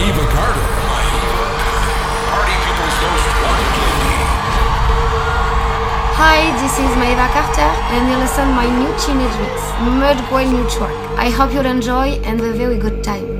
Eva Carter. Party People's Most Wanted. Hi, this is Maeva Carter, and you listen my new teenage mix, Mud Boy New Track. I hope you'll enjoy and have a very good time.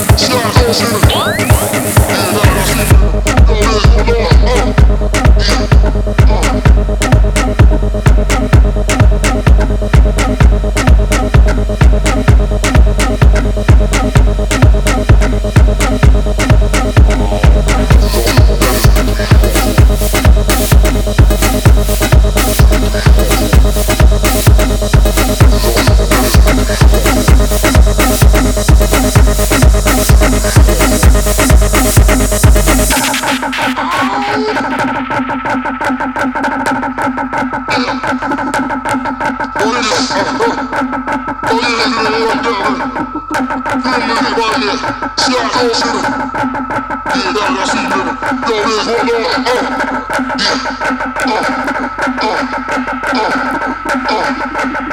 Yeah.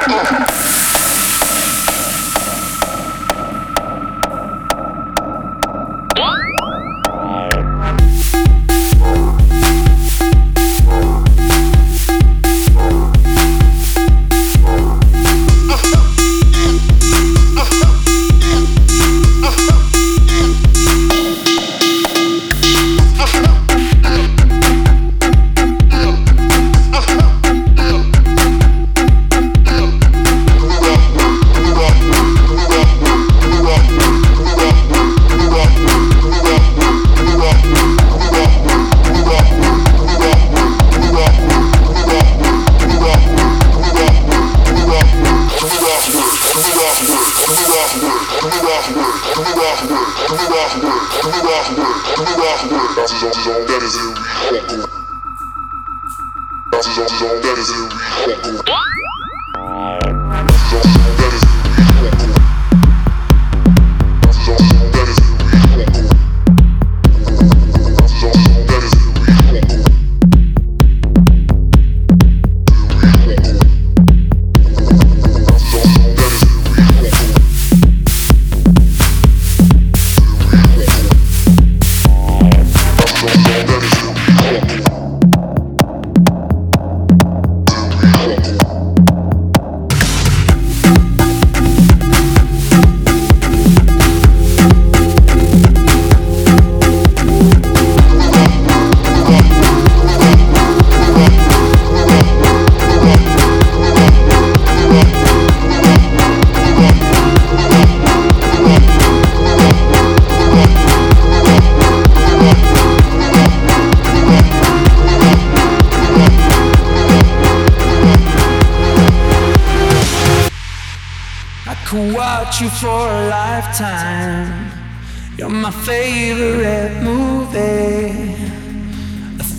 Oh!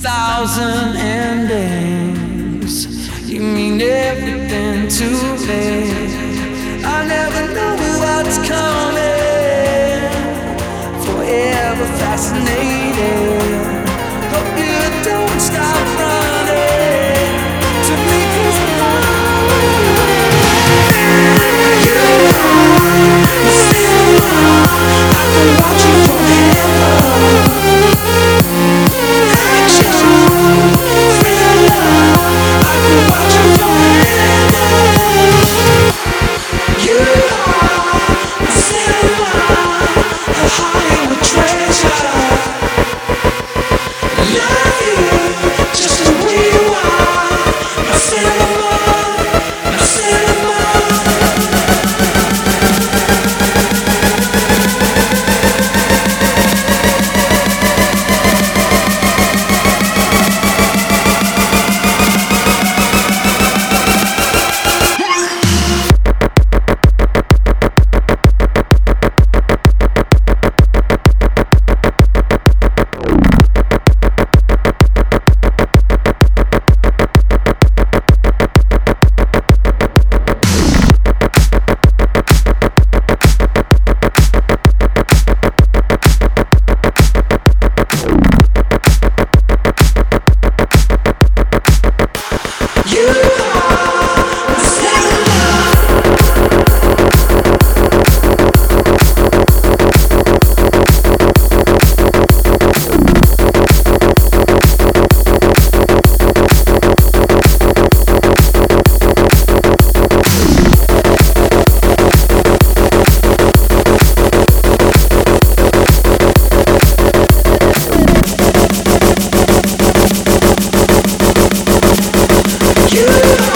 thousand endings. You mean everything to me. I never know what's coming. Forever fascinated. Hope you don't stop running to me, cause I'm you. Still, I can watch you. you.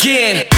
Again.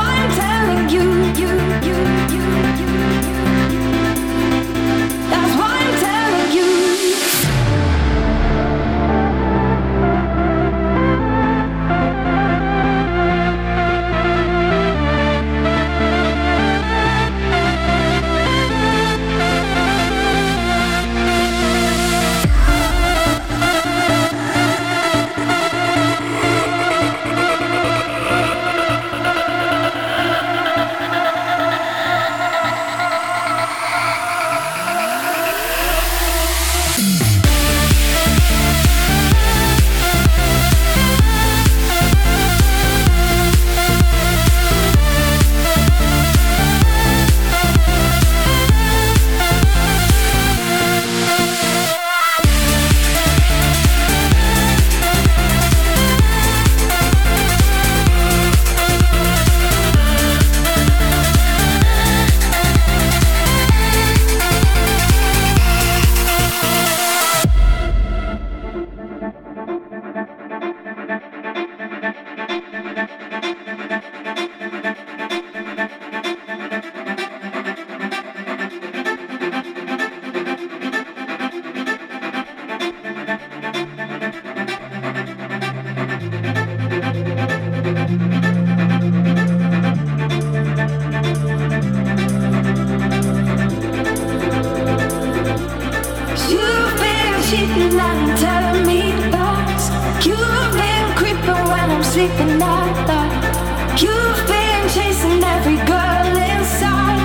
cheating and telling me lies. You've been creeping when I'm sleeping at night. You've been chasing every girl inside.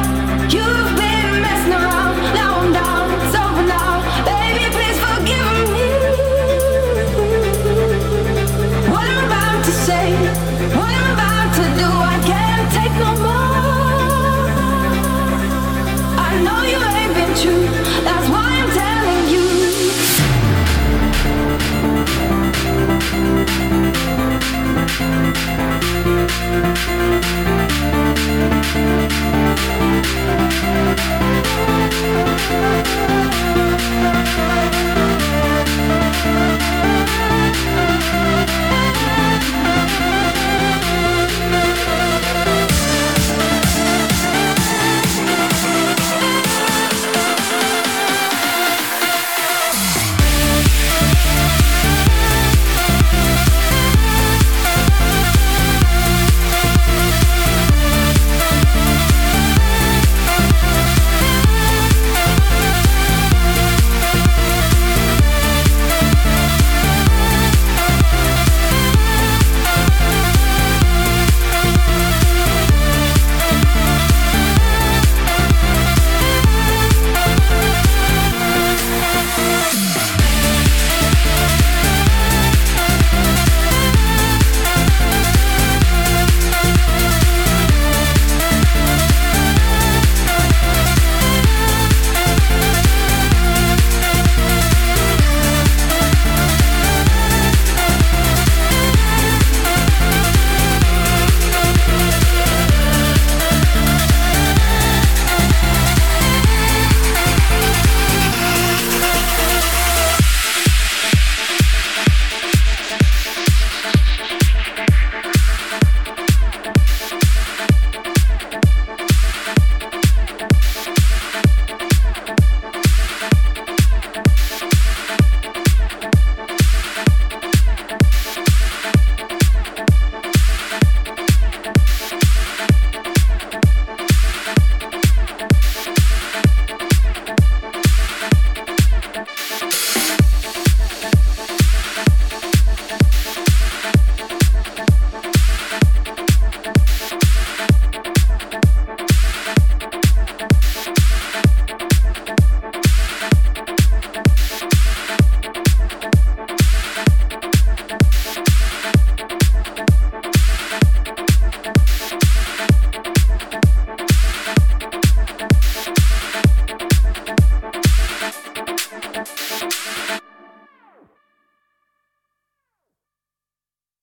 You've been messing around. Now I'm down. It's over now. Baby, please forgive me. What I'm about to say, what I'm about to do, I can't take no more. I know you ain't been true. Música